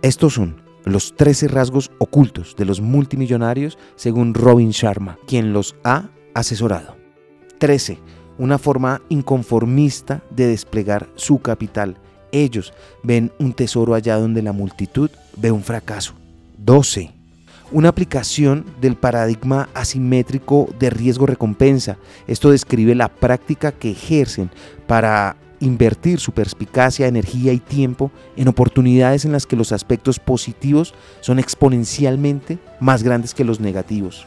Estos son los 13 rasgos ocultos de los multimillonarios según Robin Sharma, quien los ha asesorado. 13. Una forma inconformista de desplegar su capital. Ellos ven un tesoro allá donde la multitud ve un fracaso. 12. Una aplicación del paradigma asimétrico de riesgo-recompensa. Esto describe la práctica que ejercen para invertir su perspicacia, energía y tiempo en oportunidades en las que los aspectos positivos son exponencialmente más grandes que los negativos.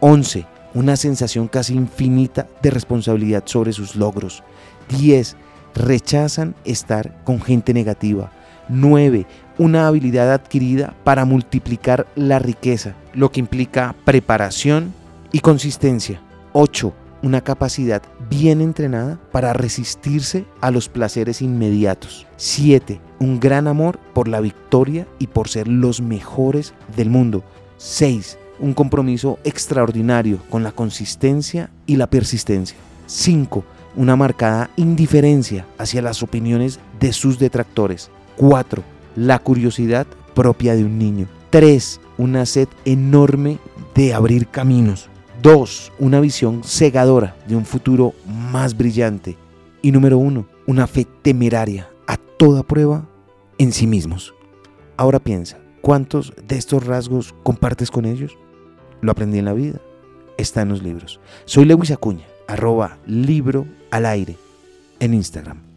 11. Una sensación casi infinita de responsabilidad sobre sus logros. 10. Rechazan estar con gente negativa. 9. Una habilidad adquirida para multiplicar la riqueza, lo que implica preparación y consistencia. 8 una capacidad bien entrenada para resistirse a los placeres inmediatos. 7. Un gran amor por la victoria y por ser los mejores del mundo. 6. Un compromiso extraordinario con la consistencia y la persistencia. 5. Una marcada indiferencia hacia las opiniones de sus detractores. 4. La curiosidad propia de un niño. 3. Una sed enorme de abrir caminos. 2. Una visión cegadora de un futuro más brillante. Y número 1. Una fe temeraria a toda prueba en sí mismos. Ahora piensa, ¿cuántos de estos rasgos compartes con ellos? Lo aprendí en la vida. Está en los libros. Soy Lewis Acuña, arroba libro al aire en Instagram.